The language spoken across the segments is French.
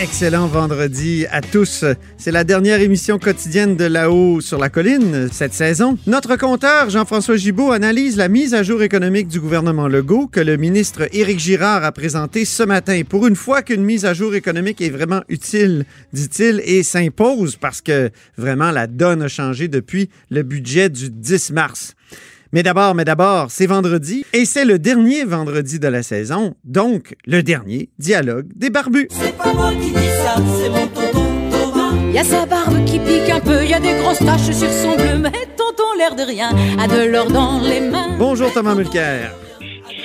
Excellent vendredi à tous. C'est la dernière émission quotidienne de là-haut sur la colline cette saison. Notre compteur Jean-François Gibault analyse la mise à jour économique du gouvernement Legault que le ministre Éric Girard a présenté ce matin. Pour une fois qu'une mise à jour économique est vraiment utile, dit-il, et s'impose parce que vraiment la donne a changé depuis le budget du 10 mars. Mais d'abord, mais d'abord, c'est vendredi et c'est le dernier vendredi de la saison, donc le dernier dialogue des barbus. C'est pas moi qui dis ça, c'est mon tonton Thomas. Y a sa barbe qui pique un peu, y a des grosses taches sur son bleu, mais tonton l'air de rien a de l'or dans les mains. Bonjour Thomas Mulcair.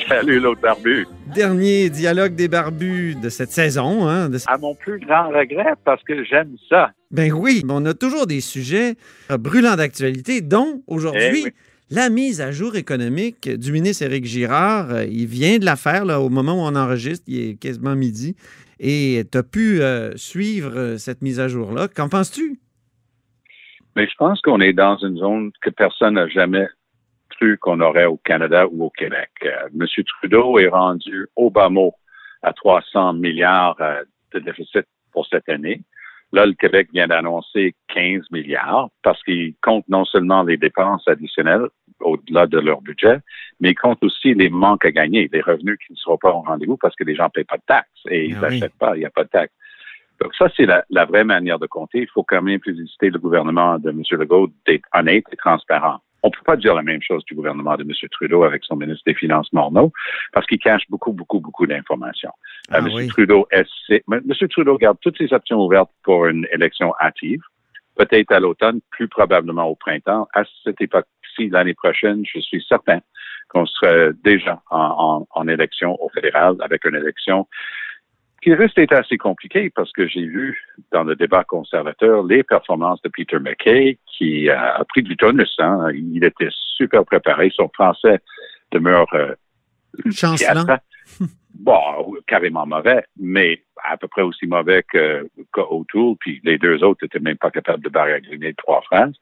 Salut l'autre barbu. Dernier dialogue des barbus de cette saison. Hein, de- À mon plus grand regret, parce que j'aime ça. Ben oui, on a toujours des sujets brûlants d'actualité, dont aujourd'hui Eh oui. La mise à jour économique du ministre Éric Girard. Euh, Il vient de la faire au moment où on enregistre, il est quasiment midi. Et tu as pu euh, suivre euh, cette mise à jour-là. Qu'en penses-tu? Mais je pense qu'on est dans une zone que personne n'a jamais cru qu'on aurait au Canada ou au Québec. Monsieur Trudeau est rendu au bas mot à 300 milliards de déficit pour cette année. Là, le Québec vient d'annoncer 15 milliards parce qu'il compte non seulement les dépenses additionnelles au-delà de leur budget, mais il compte aussi les manques à gagner, les revenus qui ne seront pas au rendez-vous parce que les gens ne payent pas de taxes et ils Ah oui. n'achètent pas, il n'y a pas de taxes. Donc ça, c'est la, la vraie manière de compter. Il faut quand même féliciter le gouvernement de M. Legault d'être honnête et transparent. On ne peut pas dire la même chose du gouvernement de M. Trudeau avec son ministre des Finances Morneau, parce qu'il cache beaucoup, beaucoup, beaucoup d'informations. Ah Euh, M. oui. Trudeau essaie- M. Trudeau garde toutes ses options ouvertes pour une élection hâtive, peut-être à l'automne, plus probablement au printemps. À cette époque-ci, l'année prochaine, je suis certain qu'on serait déjà en, en- en élection au fédéral avec une élection qui d'être assez compliquée parce que j'ai vu dans le débat conservateur les performances de Peter McKay qui a pris du tonus. hein. Il était super préparé. Son français demeure euh, Chancelant. Bon, carrément mauvais, mais à peu près aussi mauvais que qu'O'Toole, puis les deux autres n'étaient même pas capables de baragouiner trois phrases.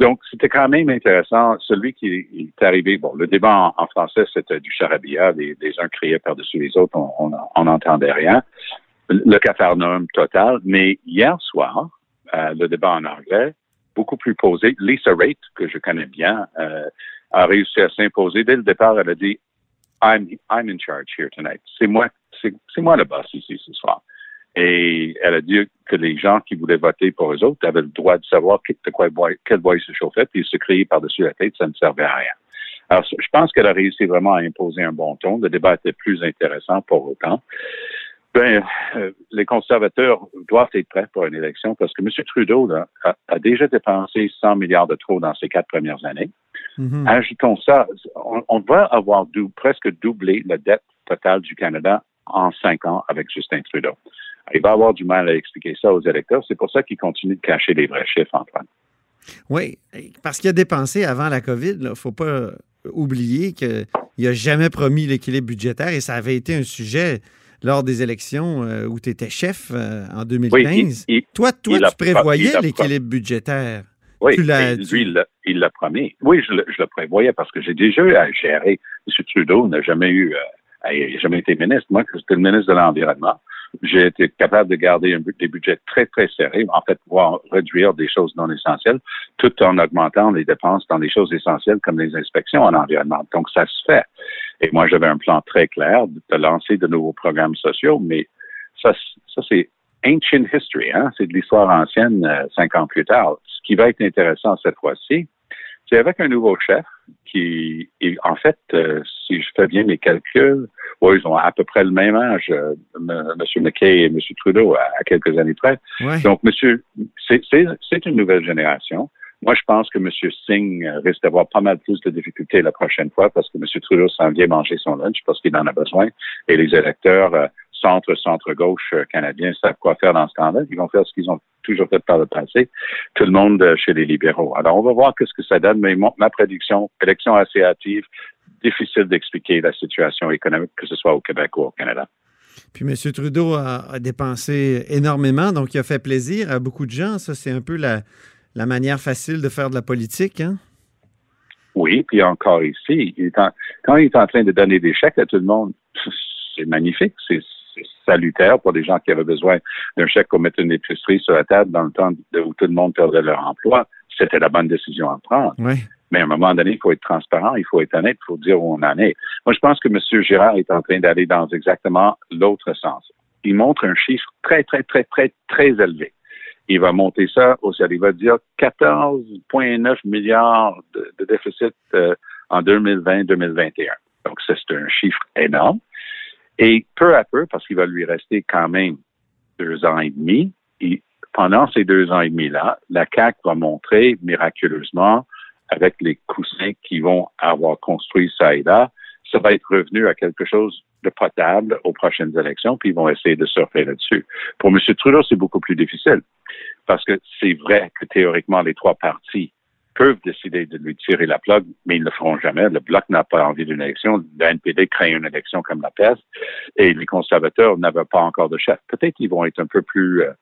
Donc, c'était quand même intéressant. Celui qui est arrivé, bon, le débat en, en français, c'était du charabia. Les, les uns criaient par-dessus les autres, on n'entendait rien. Le cafarnaum total. Mais hier soir, euh, le débat en anglais, beaucoup plus posé. Lisa Raitt, que je connais bien, euh, a réussi à s'imposer. Dès le départ, elle a dit I'm, I'm in charge here tonight. C'est moi, c'est, moi le boss ici ce soir. Et elle a dit que les gens qui voulaient voter pour eux autres avaient le droit de savoir de quoi quel bois ils se chauffaient, puis se crier par-dessus la tête, ça ne servait à rien. Alors, je pense qu'elle a réussi vraiment à imposer un bon ton. Le débat était plus intéressant pour autant. Ben, euh, les conservateurs doivent être prêts pour une élection parce que M. Trudeau là, a, a déjà dépensé 100 milliards de trop dans ses quatre premières années. Mhm. Ajoutons ça, on, on va avoir dou- presque doublé la dette totale du Canada en cinq ans avec Justin Trudeau. Il va avoir du mal à expliquer ça aux électeurs. C'est pour ça qu'il continue de cacher les vrais chiffres, Antoine. Oui, parce qu'il a dépensé avant la COVID. Il ne faut pas oublier qu'il n'a jamais promis l'équilibre budgétaire et ça avait été un sujet lors des élections euh, où tu étais chef euh, en 2015. Oui, il- il- toi, toi il tu prévoyais l'équilibre budgétaire. Oui, Tu tu- lui, il l'a- il l'a promis. Oui, je le, je le prévoyais parce que j'ai déjà eu à gérer. M. Trudeau n'a jamais eu, euh, il n'a jamais été ministre. Moi, j'étais le ministre de l'Environnement. J'ai été capable de garder des budgets très, très serrés, en fait, pouvoir réduire des choses non essentielles, tout en augmentant les dépenses dans des choses essentielles comme les inspections en environnement. Donc, ça se fait. Et moi, j'avais un plan très clair de, lancer de nouveaux programmes sociaux, mais ça, ça c'est ancient history, hein? c'est de l'histoire ancienne euh, cinq ans plus tard. Ce qui va être intéressant cette fois-ci, c'est avec un nouveau chef, qui, et en fait, euh, si je fais bien mes calculs, ouais, ils ont à peu près le même âge, euh, M. McKay et M. Trudeau, à, à quelques années près. Ouais. Donc, monsieur, c'est une nouvelle génération. Moi, je pense que M. Singh risque d'avoir pas mal plus de difficultés la prochaine fois parce que M. Trudeau s'en vient manger son lunch parce qu'il en a besoin. Et les électeurs euh, centre, centre-gauche euh, canadiens savent quoi faire dans ce temps-là. Ils vont faire ce qu'ils ont toujours fait par le passé. Tout le monde euh, chez les libéraux. Alors, on va voir qu'est-ce que ça donne, mais mon- ma prédiction, élection assez hâtive, difficile d'expliquer la situation économique, que ce soit au Québec ou au Canada. Puis M. Trudeau a, a dépensé énormément, donc il a fait plaisir à beaucoup de gens. Ça, c'est un peu la, la manière facile de faire de la politique. Hein? Oui, puis encore ici, il est en- quand il est en train de donner des chèques à tout le monde, c'est magnifique, c'est salutaire pour les gens qui avaient besoin d'un chèque pour mettre une épicerie sur la table dans le temps où tout le monde perdait leur emploi. C'était la bonne décision à prendre. Oui. Mais à un moment donné, il faut être transparent, il faut être honnête, il faut dire où on en est. Moi, je pense que M. Girard est en train d'aller dans exactement l'autre sens. Il montre un chiffre très, très, très, très, très élevé. Il va monter ça, au il va dire 14,9 milliards de, de déficit euh, en 2020-2021. Donc, c'est un chiffre énorme. Et peu à peu, parce qu'il va lui rester quand même deux ans et demi, et pendant ces deux ans et demi-là, la CAQ va montrer miraculeusement, avec les coussins qui vont avoir construit ça et là, ça va être revenu à quelque chose de potable aux prochaines élections, puis ils vont essayer de surfer là-dessus. Pour M. Trudeau, c'est beaucoup plus difficile, parce que c'est vrai que théoriquement, les trois partis peuvent décider de lui tirer la plug, mais ils ne le feront jamais. Le Bloc n'a pas envie d'une élection. Le NPD craint une élection comme la peste, et les conservateurs n'avaient pas encore de chef. Peut-être qu'ils vont être un peu plus euh,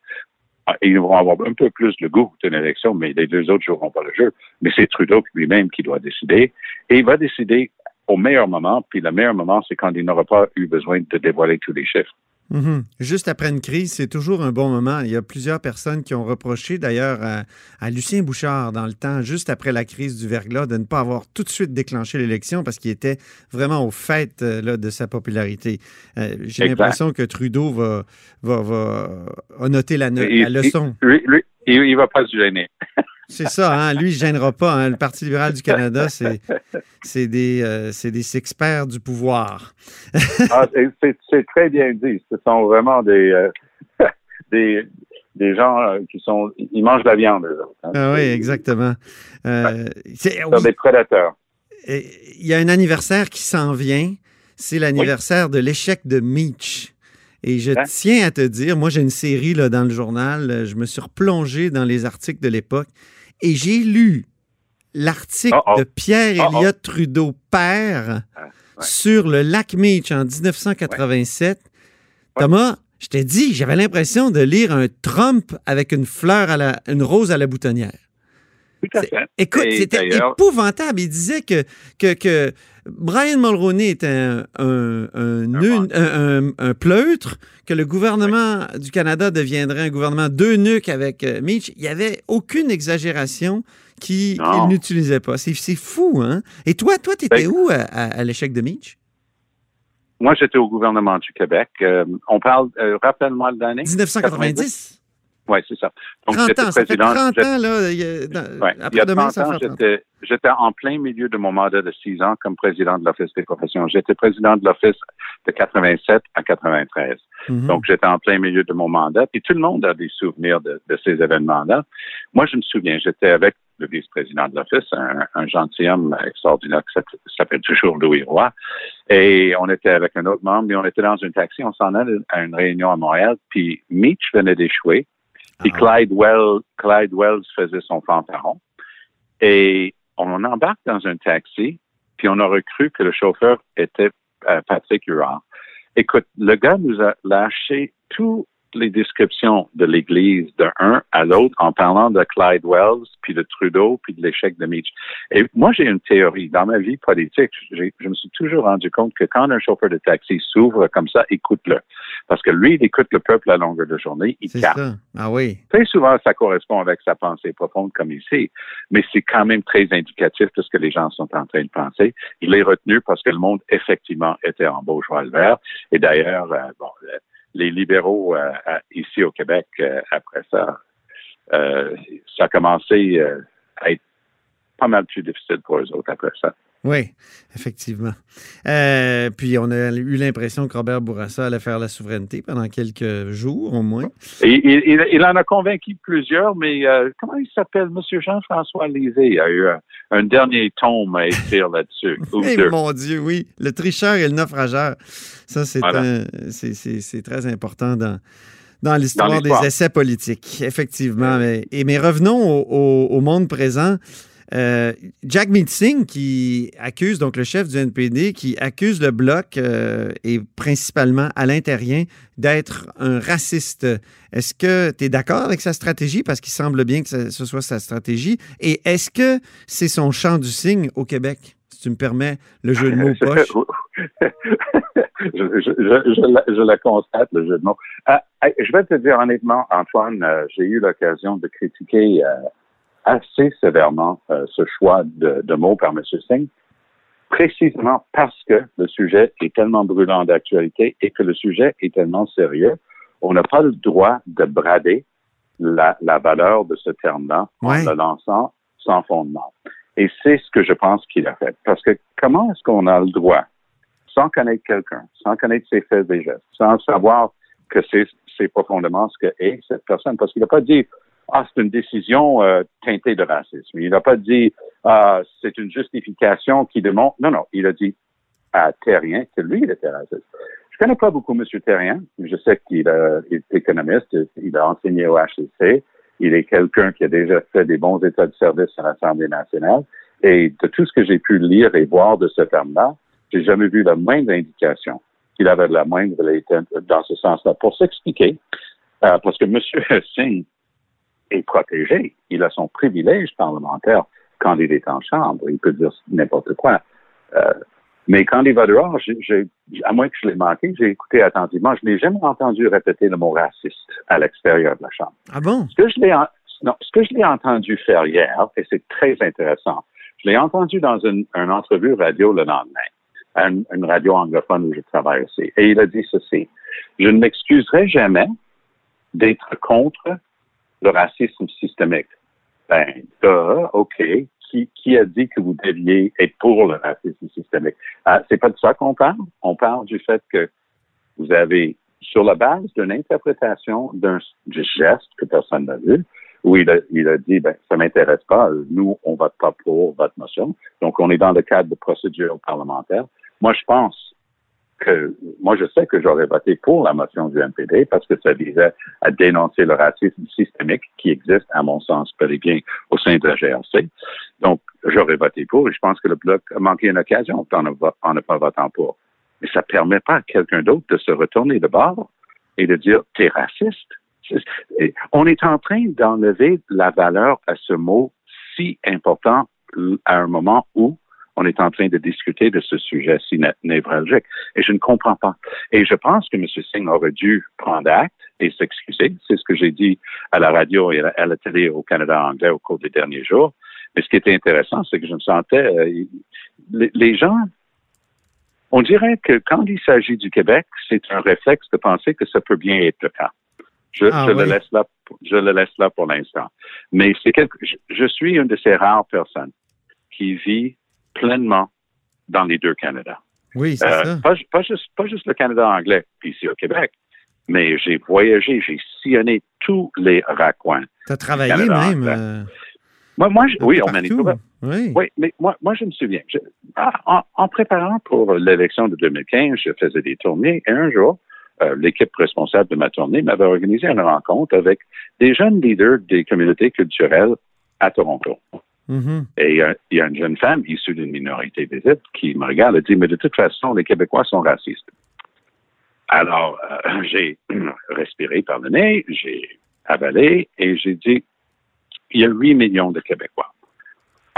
ils vont avoir un peu plus le goût d'une élection, mais les deux autres joueront pas le jeu. Mais c'est Trudeau lui-même qui doit décider. Et il va décider au meilleur moment, puis le meilleur moment, c'est quand il n'aura pas eu besoin de dévoiler tous les chiffres. Mhm. Juste après une crise, c'est toujours un bon moment. Il y a plusieurs personnes qui ont reproché, d'ailleurs, à, à Lucien Bouchard, dans le temps, juste après la crise du verglas, de ne pas avoir tout de suite déclenché l'élection parce qu'il était vraiment au fait euh, là, de sa popularité. Euh, J'ai l'impression que Trudeau va, va, va a noté la, la leçon. il- lui, il, il va pas se gêner. C'est ça, hein? lui, il ne gênera pas. hein. Le Parti libéral du Canada, c'est c'est des, euh, c'est des experts du pouvoir. Ah, c'est- très bien dit. Ce sont vraiment des, euh, des, des gens euh, qui sont, ils mangent de la viande, eux autres. hein. Ah oui, exactement. C'est- oui. des prédateurs. Il y a un anniversaire qui s'en vient. C'est l'anniversaire de l'échec de Meach. Et je Hein? tiens à te dire, moi j'ai une série là, dans le journal, je me suis replongé dans les articles de l'époque et j'ai lu l'article Oh, oh. de Pierre oh. Elliott Trudeau père Ah, ouais. sur le lac Meach en 1987. Thomas, je t'ai dit, j'avais l'impression de lire un Trump avec une fleur à la, une rose à la boutonnière. Tout à C'est- fait. Écoute, c'était épouvantable. Il disait que, que, que Brian Mulroney était un, un, un, un- pleutre, que le gouvernement du Canada deviendrait un gouvernement deux nuques avec euh, Mitch. Il n'y avait aucune exagération qui- qu'il n'utilisait pas. C'est fou, hein? Et toi, toi, tu étais Ben- où à, à- à l'échec de Mitch? Moi, j'étais au gouvernement du Québec. Euh, on parle, euh, rappelle-moi l'année. 1990? Oui, c'est ça. Donc, 30 j'étais ans, ça fait président- 30 j'étais- ans, là. il y a- dans- Ouais. Il y a Après-demain, 30 ça ans, fait 30 ans. j'étais, j'étais en plein milieu de mon mandat de 6 ans comme président de l'Office des professions. J'étais président de l'Office de 87 à 93. Mhm. Donc, j'étais en plein milieu de mon mandat. Puis tout le monde a des souvenirs de, de ces événements-là. Moi, je me souviens, j'étais avec le vice-président de l'Office, un, un gentilhomme extraordinaire qui s'appelle- toujours Louis Roy. Et on était avec un autre membre, et on était dans un taxi, on s'en allait à une réunion à Montréal, puis Mitch venait d'échouer. Puis Ah. Clyde, Wells, Clyde Wells faisait son fanfaron. Et on embarque dans un taxi, puis on aurait cru que le chauffeur était euh, Patrick Huard. Écoute, le gars nous a lâché toutes les descriptions de l'Église de un à l'autre en parlant de Clyde Wells, puis de Trudeau, puis de l'échec de Mitch. Et moi, j'ai une théorie. Dans ma vie politique, je me suis toujours rendu compte que quand un chauffeur de taxi s'ouvre comme ça, écoute-le. Parce que lui, il écoute le peuple à longueur de journée, il capte. ça. Ah oui. Très souvent, ça correspond avec sa pensée profonde comme ici, mais c'est quand même très indicatif de ce que les gens sont en train de penser. Il est retenu parce que le monde, effectivement, était en beau joie le vert. Et d'ailleurs, euh, bon, euh, les libéraux euh, ici au Québec, euh, après ça, ça a commencé à être pas mal plus difficile pour eux autres après ça. Oui, effectivement. Euh, puis on a eu l'impression que Robert Bourassa allait faire la souveraineté pendant quelques jours au moins. Et, il, en a convaincu plusieurs, mais euh, comment il s'appelle? Monsieur Jean-François Lisée a eu un, un dernier tome à écrire là-dessus. ou Eh, mon Dieu, oui. Le tricheur et le naufrageur. Ça, c'est Voilà. très important dans, dans l'histoire des essais politiques, effectivement. Mais, et, mais revenons au, au- au monde présent. Euh, Jack Singh qui accuse, donc le chef du NPD, qui accuse le Bloc euh, et principalement Alain Terrien d'être un raciste. Est-ce que tu es d'accord avec sa stratégie? Parce qu'il semble bien que ce soit sa stratégie. Et est-ce que c'est son champ du signe au Québec? Si tu me permets le jeu de mots poche. je, je, la, je la constate, le jeu de mots. Ah, je vais te dire honnêtement, Antoine, euh, j'ai eu l'occasion de critiquer euh, assez sévèrement euh, ce choix de, de mots par M. Singh, précisément parce que le sujet est tellement brûlant d'actualité et que le sujet est tellement sérieux. On n'a pas le droit de brader la, la valeur de ce terme-là Ouais. en le lançant sans fondement. Et c'est ce que je pense qu'il a fait. Parce que comment est-ce qu'on a le droit, sans connaître quelqu'un, sans connaître ses faits et gestes, sans savoir que c'est c'est profondément ce que est cette personne, parce qu'il n'a pas dit ah c'est une décision euh, teintée de racisme. Il n'a pas dit ah c'est une justification qui démontre. Non non, il a dit à Terrien que lui il était raciste. Je connais pas beaucoup M. Terrien. Je sais qu'il euh, est économiste, il a enseigné au HEC. Il est quelqu'un qui a déjà fait des bons états de service à l'Assemblée nationale. Et de tout ce que j'ai pu lire et voir de ce terme-là, j'ai jamais vu la moindre indication qu'il avait de la moindre dans ce sens-là. Pour s'expliquer, euh, parce que M. Singh est protégé, il a son privilège parlementaire quand il est en chambre. Il peut dire n'importe quoi. Euh, mais quand il va dehors, à moins que je l'ai manqué, j'ai écouté attentivement. Je n'ai jamais entendu répéter le mot raciste à l'extérieur de la chambre. Ah bon? Ce que je l'ai non, ce que je l'ai entendu faire hier, et c'est très intéressant, je l'ai entendu dans une, une entrevue radio le lendemain, à une, une radio anglophone où je travaille aussi. Et il a dit ceci. Je ne m'excuserai jamais d'être contre le racisme systémique. Ben, duh, OK. Qui, qui a dit que vous deviez être pour le racisme systémique? Ah, c'est pas de ça qu'on parle. On parle du fait que vous avez, sur la base d'une interprétation d'un du geste que personne n'a vu, où il a, il a dit, ben, ça m'intéresse pas, nous, on vote pas pour votre motion. Donc, on est dans le cadre de procédure parlementaire. Moi, je pense moi, je sais que j'aurais voté pour la motion du MPD parce que ça visait à dénoncer le racisme systémique qui existe, à mon sens, et bien au sein de la GRC. Donc, j'aurais voté pour et je pense que le Bloc a manqué une occasion en ne, ne pas votant pour. Mais ça permet pas à quelqu'un d'autre de se retourner de bord et de dire, t'es raciste. On est en train d'enlever la valeur à ce mot si important à un moment où on est en train de discuter de ce sujet si né- névralgique. Et je ne comprends pas. Et je pense que M. Singh aurait dû prendre acte et s'excuser. C'est ce que j'ai dit à la radio et à la, à la télé au Canada anglais au cours des derniers jours. Mais ce qui était intéressant, c'est que je me sentais... euh, les, les gens... On dirait que quand il s'agit du Québec, c'est un réflexe de penser que ça peut bien être le cas. Je, Ah je oui. le laisse là, je le laisse là pour l'instant. Mais c'est quelque, je, je suis une de ces rares personnes qui vit pleinement dans les deux Canada. Oui, c'est Euh, ça. pas, ju- pas juste, pas juste le Canada anglais, puis ici au Québec, mais j'ai voyagé, j'ai sillonné tous les raccoins. Tu as travaillé même. euh, Moi, moi, je- oui, partout. Manitoba. Oui. Oui, mais moi, moi, je me souviens. Je- ah, en, en préparant pour l'élection de 2015, je faisais des tournées et un jour, euh, l'équipe responsable de ma tournée m'avait organisé une rencontre avec des jeunes leaders des communautés culturelles à Toronto. Mhm. Et il y a une jeune femme issue d'une minorité visible qui me regarde et dit, mais de toute façon, les Québécois sont racistes. Alors, euh, j'ai respiré par le nez, j'ai avalé et j'ai dit, il y a 8 millions de Québécois.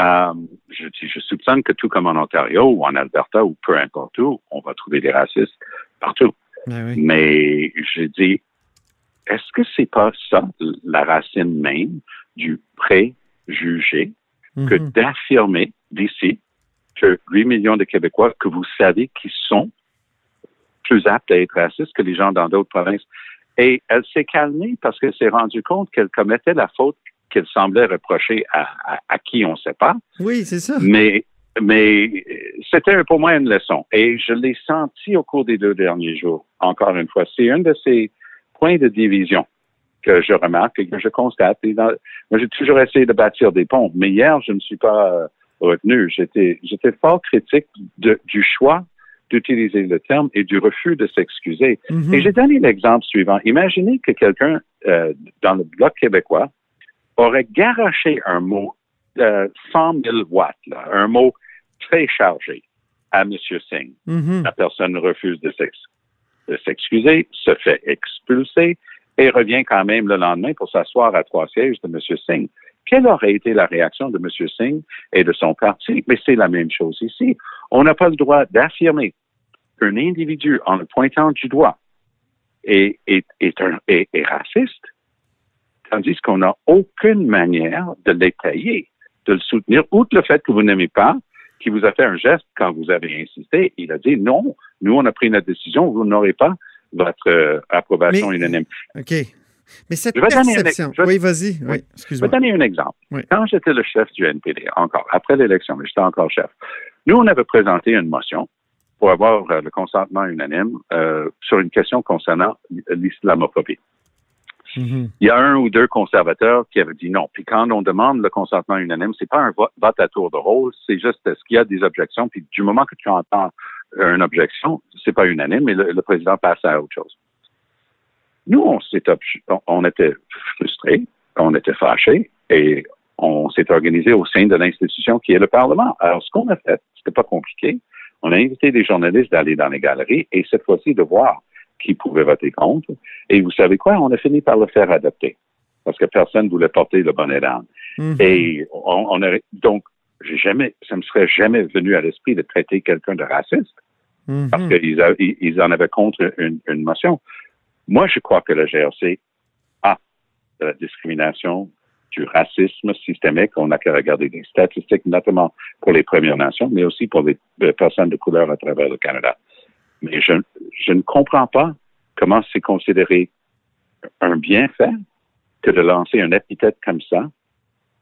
Euh, je je soupçonne que tout comme en Ontario ou en Alberta ou peu importe où, on va trouver des racistes partout. Ah oui. Mais je dis, est-ce que c'est pas ça la racine même du préjugé que Mhm. d'affirmer d'ici que 8 millions de Québécois que vous savez qui sont plus aptes à être racistes que les gens dans d'autres provinces. Et elle s'est calmée parce qu'elle s'est rendue compte qu'elle commettait la faute qu'il semblait reprocher à, à, à qui on ne sait pas. Oui, c'est ça. Mais, mais c'était pour moi une leçon. Et je l'ai senti au cours des deux derniers jours, encore une fois. C'est un de ces points de division que je remarque et que je constate. Et dans- moi, j'ai toujours essayé de bâtir des ponts, mais hier, je ne suis pas euh, retenu. J'étais, j'étais fort critique de- du choix d'utiliser le terme et du refus de s'excuser. Mhm. Et j'ai donné l'exemple suivant. Imaginez que quelqu'un euh, dans le bloc québécois aurait garoché un mot euh, 100 000 watts, là, un mot très chargé à M. Singh. Mhm. La personne refuse de s'excuser, se fait expulser et revient quand même le lendemain pour s'asseoir à trois sièges de M. Singh. Quelle aurait été la réaction de M. Singh et de son parti? Mais c'est la même chose ici. On n'a pas le droit d'affirmer qu'un individu, en le pointant du doigt, est, raciste, tandis qu'on n'a aucune manière de l'étayer, de le soutenir, outre le fait que vous n'aimez pas, qui vous a fait un geste quand vous avez insisté. Il a dit non, nous, on a pris notre décision, vous n'aurez pas votre euh, approbation Mais- unanime. OK. Mais cette Je vais donner un je vais- Oui, vas-y. Oui, Oui. Je vais excuse-moi. donner un exemple. Oui. Quand j'étais le chef du NPD, encore, après l'élection, mais j'étais encore chef, nous, on avait présenté une motion pour avoir euh, le consentement unanime euh, sur une question concernant l'islamophobie. Mhm. Il y a un ou deux conservateurs qui avaient dit non. Puis quand on demande le consentement unanime, c'est pas un vote, à tour de rôle, c'est juste est-ce qu'il y a des objections? Puis du moment que tu entends une objection, c'est pas unanime, mais le, le président passe à autre chose. Nous, on on, on était frustrés, on était fâchés et on s'est organisé au sein de l'institution qui est le Parlement. Alors, ce qu'on a fait, c'était pas compliqué. On a invité des journalistes d'aller dans les galeries et cette fois-ci de voir qui pouvait voter contre. Et vous savez quoi? On a fini par le faire adopter parce que personne ne voulait porter le bonnet d'âne. Mhm. Et on, on a, donc, j'ai jamais, ça me serait jamais venu à l'esprit de traiter quelqu'un de raciste Mhm. parce qu'ils a- ils- ils en avaient contre une, une motion. Moi, je crois que le GRC a de la discrimination, du racisme systémique. On n'a qu'à regarder des statistiques, notamment pour les Premières Nations, mais aussi pour les, les personnes de couleur à travers le Canada. Mais je, je ne comprends pas comment c'est considéré un bienfait que de lancer un épithète comme ça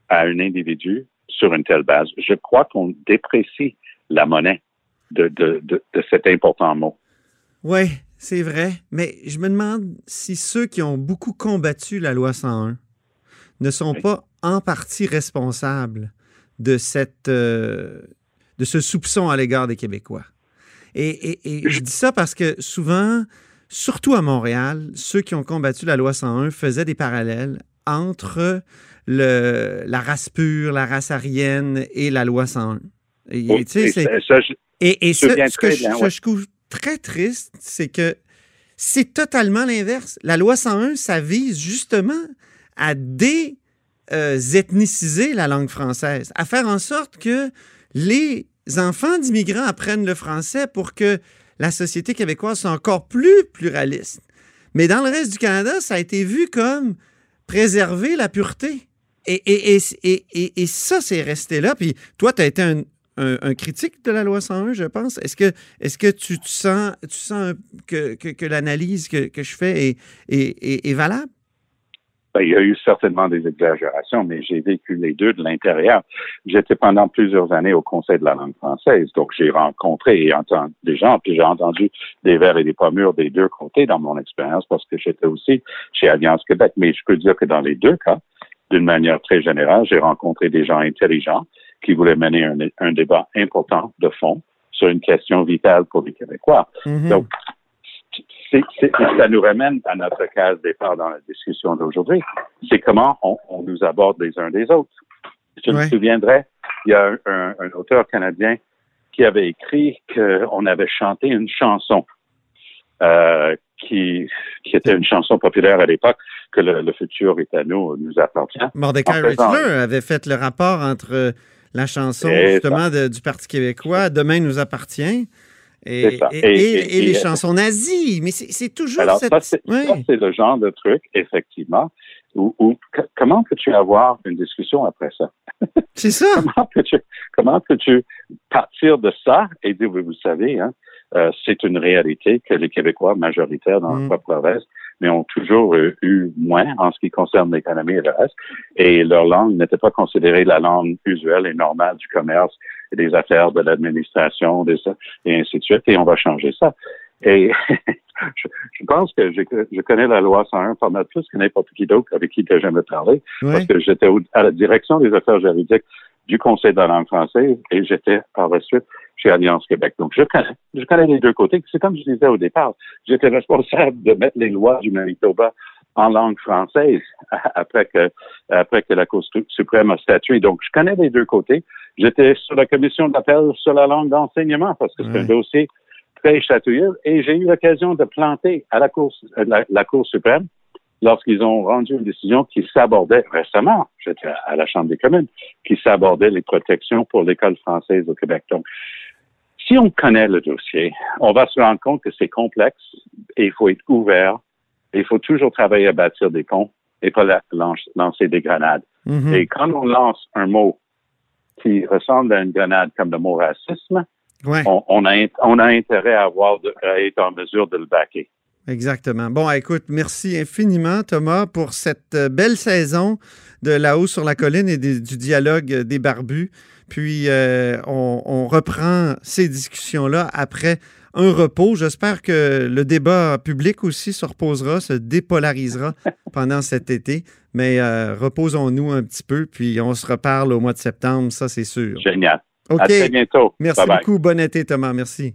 à un individu sur une telle base. Je crois qu'on déprécie la monnaie de, de, de, de cet important mot. Oui, c'est vrai. Mais je me demande si ceux qui ont beaucoup combattu la loi 101 ne sont Oui. pas en partie responsables de, cette, euh, de ce soupçon à l'égard des Québécois. Et, et- et je dis ça parce que souvent, surtout à Montréal, ceux qui ont combattu la loi 101 faisaient des parallèles entre le, la race pure, la race aryenne et la loi 101. Et, Et c'est- ça, ça, je- et, et Je ce, que je, bien, ce que ouais. je trouve très triste, c'est que c'est totalement l'inverse. La loi 101, ça vise justement à dé-ethniciser la langue française, à faire en sorte que les enfants d'immigrants apprennent le français pour que la société québécoise soit encore plus pluraliste. Mais dans le reste du Canada, ça a été vu comme préserver la pureté. Et, ça, c'est resté là. Puis toi, tu as été un, critique de la loi 101, je pense. Est-ce que, tu, sens, que, l'analyse que, je fais est, valable? ben, il y a eu certainement des exagérations, mais j'ai vécu les deux de l'intérieur. J'étais pendant plusieurs années au Conseil de la langue française, donc j'ai rencontré et entendu des gens, puis j'ai entendu des vers et des pommures des deux côtés dans mon expérience, parce que j'étais aussi chez Alliance Québec. Mais je peux dire que dans les deux cas, d'une manière très générale, j'ai rencontré des gens intelligents qui voulaient mener un, un débat important de fond sur une question vitale pour les Québécois. Mhm. Donc, c'est, c'est- ça nous ramène à notre case départ dans la discussion d'aujourd'hui. C'est comment on, on nous aborde les uns des autres. Je Ouais. me souviendrai, il y a un, un- un auteur canadien qui avait écrit qu'on avait chanté une chanson euh, qui, qui était une chanson populaire à l'époque, que le, le futur est à nous, nous appartient. Mordecai Ritzler avait fait le rapport entre la chanson justement de- du Parti québécois, Demain nous appartient, et, les chansons nazies. Mais c'est toujours Alors, cette... ça, c'est, le genre de truc, effectivement, où, comment peux-tu avoir une discussion après ça? C'est ça. comment peux-tu comment peux-tu partir de ça? Et dire oui, vous savez hein, euh, c'est une réalité que les Québécois majoritaires dans Mm. la province mais ont toujours eu moins en ce qui concerne l'économie et le reste. Et leur langue n'était pas considérée la langue usuelle et normale du commerce et des affaires de l'administration, et ainsi de suite. Et on va changer ça. Et je, pense que je, je, connais la loi 101 pas mal plus que n'importe qui d'autre avec qui j'ai jamais parlé, parce que j'étais à la direction des affaires juridiques du Conseil de la langue française et j'étais par la suite chez Alliance Québec. Donc, je connais, je connais les deux côtés. C'est comme je disais au départ, j'étais responsable de mettre les lois du Manitoba en langue française après que, après que la Cour suprême a statué. Donc, je connais les deux côtés. J'étais sur la commission d'appel sur la langue d'enseignement parce que c'est un dossier très chatouilleux et j'ai eu l'occasion de planter à la Cour, la, la Cour suprême lorsqu'ils ont rendu une décision qui s'abordait récemment, j'étais à la Chambre des communes, qui s'abordait les protections pour l'école française au Québec. Donc, si on connaît le dossier, on va se rendre compte que c'est complexe et il faut être ouvert. Et il faut toujours travailler à bâtir des ponts et pas lancer des grenades. Mm-hmm. Et quand on lance un mot qui ressemble à une grenade comme le mot racisme, on, a, on a intérêt à, avoir à être en mesure de le baquer. Exactement. Bon, écoute, merci infiniment, Thomas, pour cette euh, belle saison de La haut sur la colline et du dialogue des barbus. Puis, euh, on, reprend ces discussions-là après un repos. J'espère que le débat public aussi se reposera, se dépolarisera pendant cet été. Mais euh, reposons-nous un petit peu, puis on se reparle au mois de septembre, ça, c'est sûr. Génial. OK. À très bientôt. Merci beaucoup. Bon été, Thomas. Merci.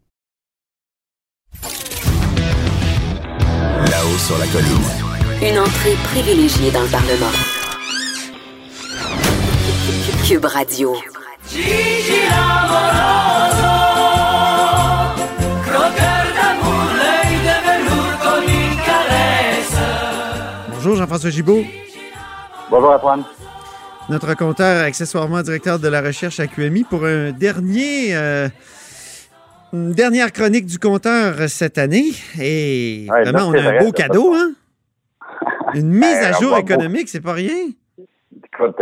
Là-haut sur la colline. Une entrée privilégiée dans le Parlement. Cube Radio. Bonjour Jean-François Gibault. Bonjour Antoine. Notre compteur, accessoirement directeur de la recherche à QMI, pour un dernier euh, une dernière chronique du compteur cette année. Et vraiment, on a un beau cadeau, hein? Une mise à jour économique, c'est pas rien. Écoute,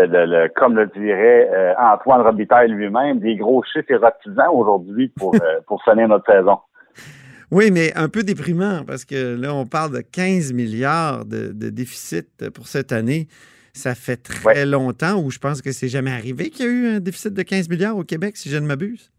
comme le dirait euh, Antoine Robitaille lui-même, des gros chiffres érotisants aujourd'hui pour, euh, pour finir notre saison. Oui, mais un peu déprimant parce que là, on parle de 15 milliards de, déficit pour cette année. Ça fait très longtemps où je pense que c'est jamais arrivé qu'il y a eu un déficit de 15 milliards au Québec, si je ne m'abuse.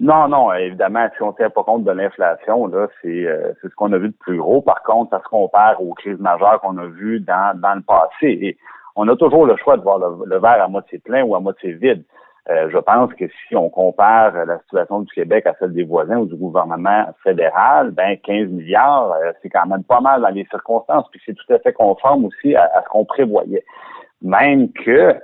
Non, non, évidemment, si on ne tient pas compte de l'inflation, là, c'est euh, c'est ce qu'on a vu de plus gros. Par contre, ça se compare aux crises majeures qu'on a vues dans, dans le passé. Et on a toujours le choix de voir le, verre à moitié plein ou à moitié vide. Euh, je pense que si on compare la situation du Québec à celle des voisins ou du gouvernement fédéral, ben 15 milliards, euh, c'est quand même pas mal dans les circonstances, puis c'est tout à fait conforme aussi à, ce qu'on prévoyait. Même que,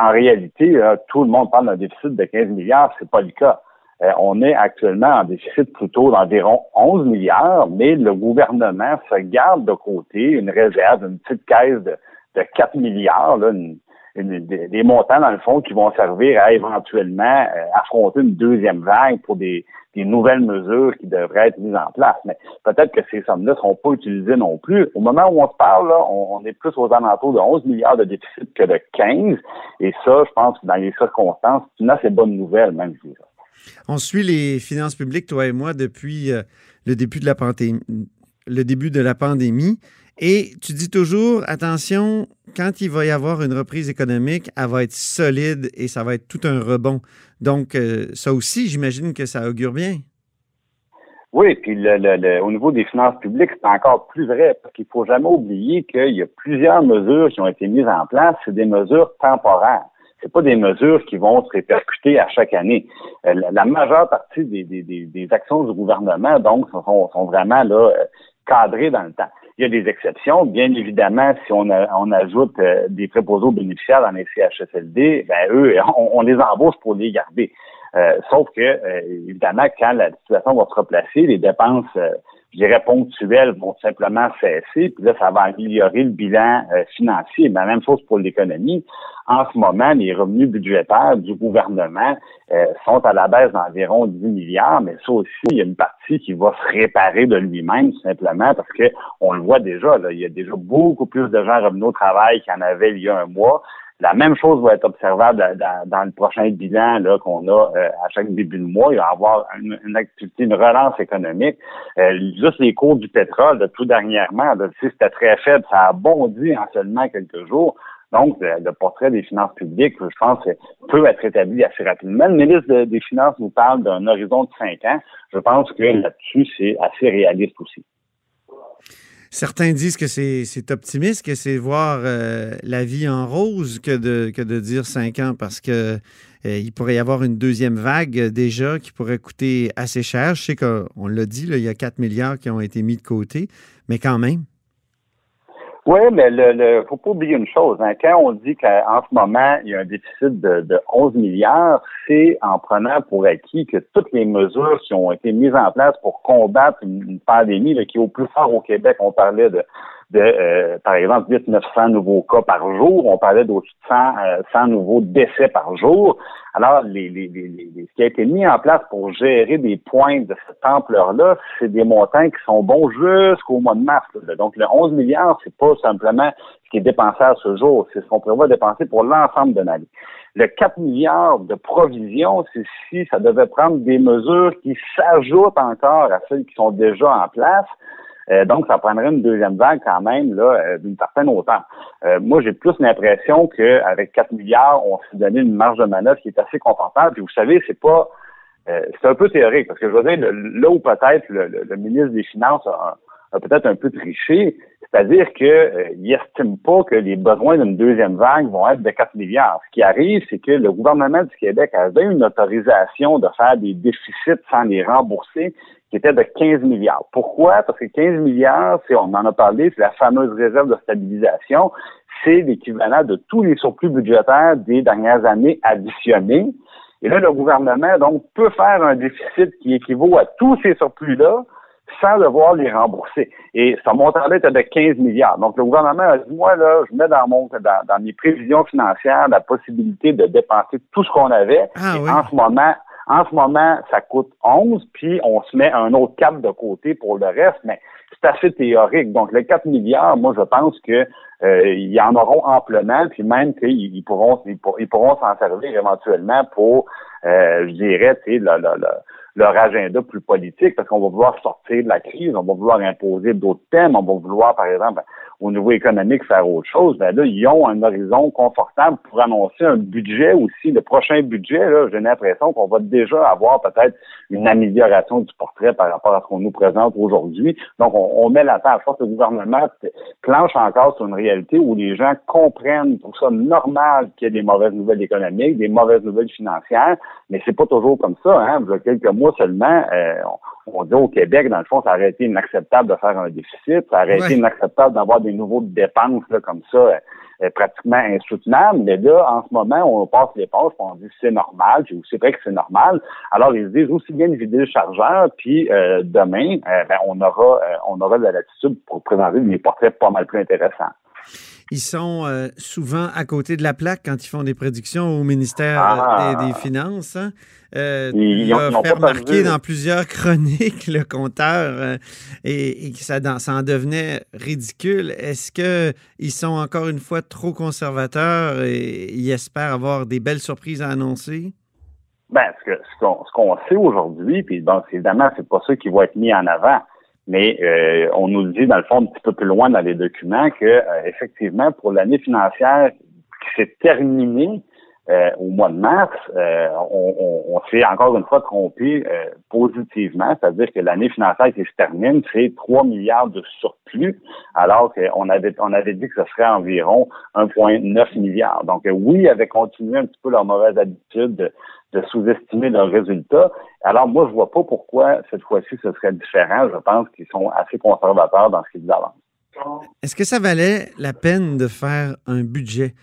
en réalité, tout le monde parle d'un déficit de 15 milliards, c'est pas le cas. Euh, on est actuellement en déficit plutôt d'environ 11 milliards, mais le gouvernement se garde de côté une réserve, une petite caisse de, 4 milliards, là, des, montants dans le fond qui vont servir à éventuellement euh, affronter une deuxième vague pour des, nouvelles mesures qui devraient être mises en place. Mais peut-être que ces sommes-là ne seront pas utilisées non plus. Au moment où on se parle, là, on, est plus aux alentours de 11 milliards de déficit que de 15. Et ça, je pense que dans les circonstances, c'est une assez bonne nouvelle, même je dirais. On suit les finances publiques, toi et moi, depuis euh, le, début de la pandémie. Et tu dis toujours, attention, quand il va y avoir une reprise économique, elle va être solide et ça va être tout un rebond. Donc, euh, ça aussi, j'imagine que ça augure bien. Oui, puis au niveau des finances publiques, c'est encore plus vrai, parce qu'il faut jamais oublier qu'il y a plusieurs mesures qui ont été mises en place, c'est des mesures temporaires c'est pas des mesures qui vont se répercuter à chaque année. Euh, la, majeure partie des, des, des, actions du gouvernement, donc, sont, sont vraiment là euh, cadrées dans le temps. Il y a des exceptions, bien évidemment, si on, on ajoute euh, des préposés bénéficiaires dans les CHSLD, ben eux, on, les embauche pour les garder. sauf que, évidemment, quand la situation va se replacer, les dépenses je dirais, ponctuelles vont simplement cesser, puis là, ça va améliorer le bilan euh, financier. Mais la même chose pour l'économie. En ce moment, les revenus budgétaires du gouvernement euh, sont à la baisse d'environ 10 milliards, mais ça aussi, il y a une partie qui va se réparer de lui-même, simplement, parce que on le voit déjà, là, il y a déjà beaucoup plus de gens revenus au travail qu'il y en avait il y a un mois. La même chose va être observable dans, le prochain bilan là, qu'on a euh, à chaque début de mois. Il va y avoir une, activité, une relance économique. Euh, juste les cours du pétrole, de tout dernièrement, là, c'était très faible, ça a bondi en seulement quelques jours. Donc, le, portrait des finances publiques, je pense, peut être établi assez rapidement. Le ministre des Finances nous parle d'un horizon de cinq ans. Je pense que là-dessus, c'est assez réaliste aussi. Certains disent que c'est optimiste, que c'est voir euh, la vie en rose que de, dire cinq ans parce que euh, il pourrait y avoir une deuxième vague déjà qui pourrait coûter assez cher. Je sais qu'on l'a dit, il y a 4 milliards qui ont été mis de côté, mais quand même. Oui, mais le, le faut pas oublier une chose. Hein. Quand on dit qu'en ce moment, il y a un déficit de, de 11 milliards, c'est en prenant pour acquis que toutes les mesures qui ont été mises en place pour combattre une, pandémie là, qui est au plus fort au Québec, on parlait de de, euh, par exemple, 8 900 nouveaux cas par jour. On parlait d'au-dessus de 100, euh, nouveaux décès par jour. Alors, les, les, les, ce qui a été mis en place pour gérer des points de cette ampleur-là, c'est des montants qui sont bons jusqu'au mois de mars. Donc, le 11 milliards, c'est pas simplement ce qui est dépensé à ce jour, c'est ce qu'on prévoit dépenser pour l'ensemble de l'année. Le 4 milliards de provisions, c'est si ça devait prendre des mesures qui s'ajoutent encore à celles qui sont déjà en place. Euh, donc, ça prendrait une deuxième vague quand même là euh, d'une certaine hauteur. Euh, moi, j'ai plus l'impression qu'avec 4 milliards, on s'est donné une marge de manœuvre qui est assez confortable. Puis vous savez, c'est pas c'est un peu théorique, parce que je veux dire, là où peut-être le, ministre des Finances a, peut-être un peu triché, c'est-à-dire qu'il n'estime pas que les besoins d'une deuxième vague vont être de 4 milliards. Ce qui arrive, c'est que le gouvernement du Québec avait une autorisation de faire des déficits sans les rembourser qui était de 15 milliards. Pourquoi? Parce que 15 milliards, c'est, on en a parlé, c'est la fameuse réserve de stabilisation. C'est l'équivalent de tous les surplus budgétaires des dernières années additionnés. Et là, le gouvernement, donc, peut faire un déficit qui équivaut à tous ces surplus-là sans devoir les rembourser. Et ce montant-là était de 15 milliards. Donc, le gouvernement a dit, moi, là, je mets dans mon, dans, mes prévisions financières la possibilité de dépenser tout ce qu'on avait. Ah en ce moment, en ce moment, ça coûte 11, puis on se met un autre cap de côté pour le reste, mais c'est assez théorique. Donc, les 4 milliards, moi, je pense que euh, y en auront amplement, puis même qu'ils pourront ils, pourront s'en servir éventuellement pour, euh, je dirais, sais, leur agenda plus politique, parce qu'on va vouloir sortir de la crise, on va vouloir imposer d'autres thèmes, on va vouloir, par exemple, au niveau économique faire autre chose, ben là, ils ont un horizon confortable pour annoncer un budget aussi. Le prochain budget, là, j'ai l'impression qu'on va déjà avoir peut-être une amélioration du portrait par rapport à ce qu'on nous présente aujourd'hui. Donc, on, met la tâche. Je pense que le gouvernement planche encore sur une réalité où les gens comprennent pour ça normal qu'il y ait des mauvaises nouvelles économiques, des mauvaises nouvelles financières, mais c'est pas toujours comme ça. Hein. Il y a quelques mois seulement, euh, on dit au Québec, dans le fond, ça aurait été inacceptable de faire un déficit, ça aurait été inacceptable d'avoir des nouveaux dépenses là, comme ça, euh, euh, pratiquement insoutenables. Mais là, en ce moment, on passe les poches, on dit c'est normal, puis c'est vrai que c'est normal. Alors, ils disent aussi bien de vider le chargeur, puis euh, demain, ben, on aura on aura de la latitude pour présenter des portraits pas mal plus intéressants. Ils sont souvent à côté de la plaque quand ils font des prédictions au ministère ah. des, Finances. Hein? Euh, il a fait remarquer dans plusieurs chroniques le compteur euh, et, que ça, en devenait ridicule. Est-ce qu'ils sont encore une fois trop conservateurs et ils espèrent avoir des belles surprises à annoncer? Ben, ce qu'on sait aujourd'hui, puis bon, évidemment, c'est pas ça qui va être mis en avant. Mais euh, on nous dit, dans le fond, un petit peu plus loin dans les documents, que effectivement, pour l'année financière qui s'est terminée, euh, au mois de mars, euh, on, on, s'est encore une fois trompé euh, positivement, c'est-à-dire que l'année financière qui se termine, c'est 3 milliards de surplus, alors qu'on avait on avait dit que ce serait environ 1,9 milliard. Donc oui, ils avaient continué un petit peu leur mauvaise habitude de, sous-estimer leurs résultats. Alors moi, je vois pas pourquoi cette fois-ci ce serait différent. Je pense qu'ils sont assez conservateurs dans ce qu'ils avancent. Est-ce que ça valait la peine de faire un budget?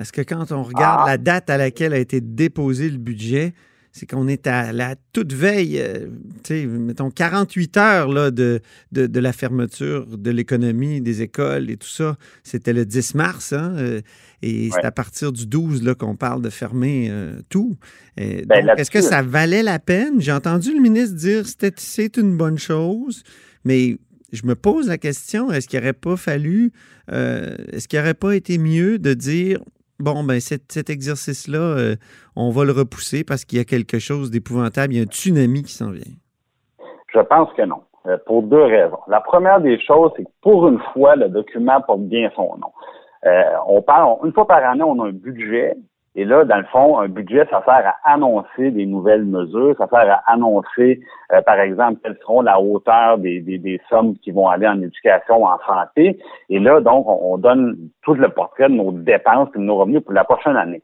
Est-ce que quand on regarde ah. la date à laquelle a été déposé le budget, c'est qu'on est à la toute veille, euh, tu sais, mettons 48 heures là, de, de, de la fermeture de l'économie, des écoles et tout ça. C'était le 10 mars, hein, euh, et c'est à partir du 12 là, qu'on parle de fermer euh, tout. Ben, est-ce que ça valait la peine? J'ai entendu le ministre dire que c'est une bonne chose, mais je me pose la question, est-ce qu'il n'aurait pas fallu, est-ce qu'il n'aurait pas été mieux de dire, bon, ben cet, exercice-là, euh, on va le repousser parce qu'il y a quelque chose d'épouvantable, il y a un tsunami qui s'en vient. Je pense que non. Euh, pour deux raisons. La première des choses, c'est que pour une fois, le document porte bien son nom. Euh, on parle, une fois par année, on a un budget. Et là, dans le fond, un budget, ça sert à annoncer des nouvelles mesures, ça sert à annoncer, euh, par exemple, quelles seront la hauteur des, des, des sommes qui vont aller en éducation en santé. Et là, donc, on, on donne tout le portrait de nos dépenses et de nos revenus pour la prochaine année.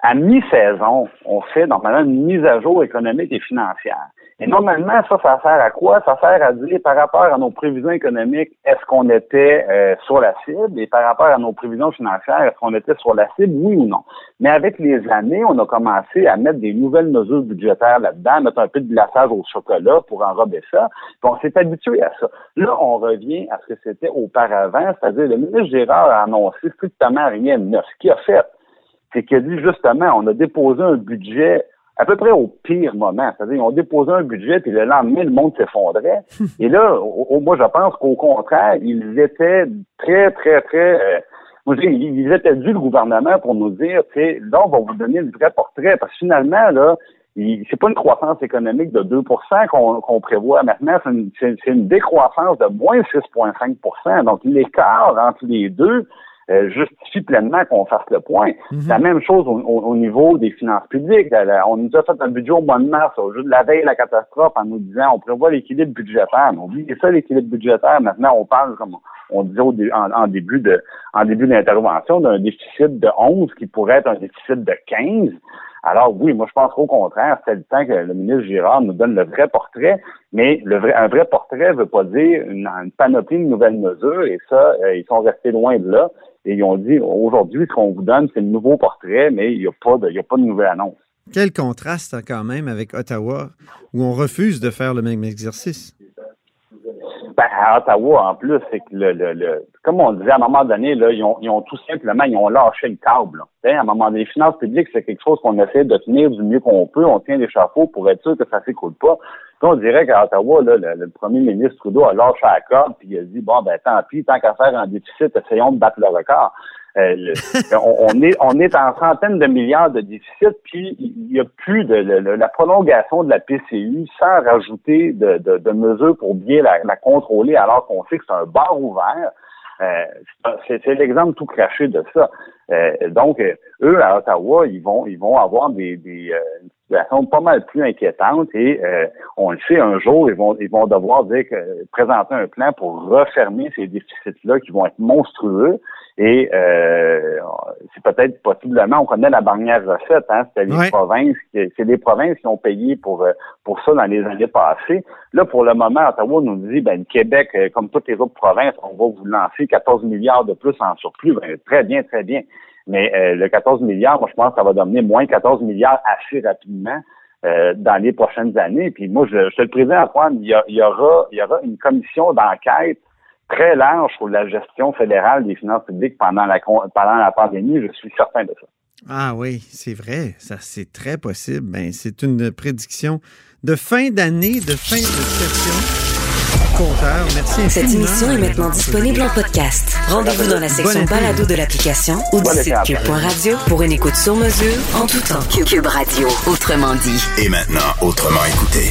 À mi-saison, on fait normalement une mise à jour économique et financière. Et normalement, ça, ça sert à quoi? Ça sert à dire par rapport à nos prévisions économiques, est-ce qu'on était euh, sur la cible? Et par rapport à nos prévisions financières, est-ce qu'on était sur la cible, oui ou non? Mais avec les années, on a commencé à mettre des nouvelles mesures budgétaires là-dedans, mettre un peu de glaçage au chocolat pour enrober ça. Puis on s'est habitué à ça. Là, on revient à ce que c'était auparavant, c'est-à-dire le ministre Gérard a annoncé strictement rien de neuf. Ce qu'il a fait, c'est qu'il a dit justement, on a déposé un budget à peu près au pire moment. C'est-à-dire, ont déposé un budget, puis le lendemain, le monde s'effondrait. Et là, au- moi, je pense qu'au contraire, ils étaient très, très, très... euh, moi, je dis, ils étaient dû le gouvernement pour nous dire, tu sais, là, on va vous donner le vrai portrait. Parce que finalement, là, c'est pas une croissance économique de 2 qu'on qu'on prévoit maintenant, c'est une, c'est- c'est une décroissance de moins 6,5% Donc, l'écart entre les deux euh, justifie pleinement qu'on fasse le point. C'est la même chose au, au- au niveau des finances publiques. La- la- On nous a fait un budget au mois de mars, au jour de la veille de la catastrophe, en nous disant on prévoit l'équilibre budgétaire. Mais on oublie ça, l'équilibre budgétaire. Maintenant, on parle, comme on disait au en, en début de en début d'intervention, d'un déficit de 11 qui pourrait être un déficit de 15. Alors oui, moi je pense qu'au contraire, c'est le temps que le ministre Girard nous donne le vrai portrait, mais le vrai, un vrai portrait veut pas dire une, panoplie de nouvelles mesures, et ça, euh, ils sont restés loin de là. Et ils ont dit aujourd'hui, ce qu'on vous donne, c'est le nouveau portrait, mais il n'y a a pas de nouvelle annonce. Quel contraste hein, quand même avec Ottawa, où on refuse de faire le même exercice. Ben, à Ottawa, en plus, c'est que le, le, le- comme on disait, à un moment donné, là, ils ont, ils ont tout simplement, ils ont lâché le câble. là. À un moment donné, les finances publiques, c'est quelque chose qu'on essaie de tenir du mieux qu'on peut. On tient les chapeaux pour être sûr que ça s'écoule pas. On dirait qu'à Ottawa, là, le, premier ministre Trudeau a lâché la corde, puis il a dit, bon, ben tant pis, tant qu'à faire un déficit, essayons de battre le record. Euh, on, est on est en centaines de milliards de déficit, puis il n'y a plus de la prolongation de la PCU sans rajouter de, de- de mesures pour bien la, la contrôler alors qu'on sait que c'est un bar ouvert. Euh, c'est c'est l'exemple tout craché de ça. Euh, donc, euh, eux, à Ottawa, ils vont ils vont avoir des, des euh, une situation pas mal plus inquiétante et euh, on le sait, un jour, ils vont ils vont devoir dire que présenter un plan pour refermer ces déficits-là qui vont être monstrueux. Et euh, c'est peut-être possiblement, on connaît la dernière recette, hein, c'était les Ouais. provinces, qui- c'est les provinces qui ont payé pour euh, pour ça dans les années passées. Là, pour le moment, Ottawa nous dit, ben le Québec, euh, comme toutes les autres provinces, on va vous lancer 14 milliards de plus en surplus. Ben, très bien, très bien. Mais euh, le 14 milliards, moi, je pense que ça va devenir moins 14 milliards assez rapidement euh, dans les prochaines années. Puis moi, je, je te le présente, Antoine, il y, a- il y aura, il y aura une commission d'enquête très large sur la gestion fédérale des finances publiques pendant la, con- pendant la pandémie. Je suis certain de ça. Ah oui, c'est vrai, ça c'est très possible. Ben, c'est une prédiction de fin d'année, de fin de session. Compteur, merci Cette infiniment. émission est maintenant disponible en podcast. Rendez-vous dans la section balado de l'application ou du site cube.radio pour une écoute sur mesure en tout temps. Cube Radio, autrement dit. Et maintenant, autrement écouté.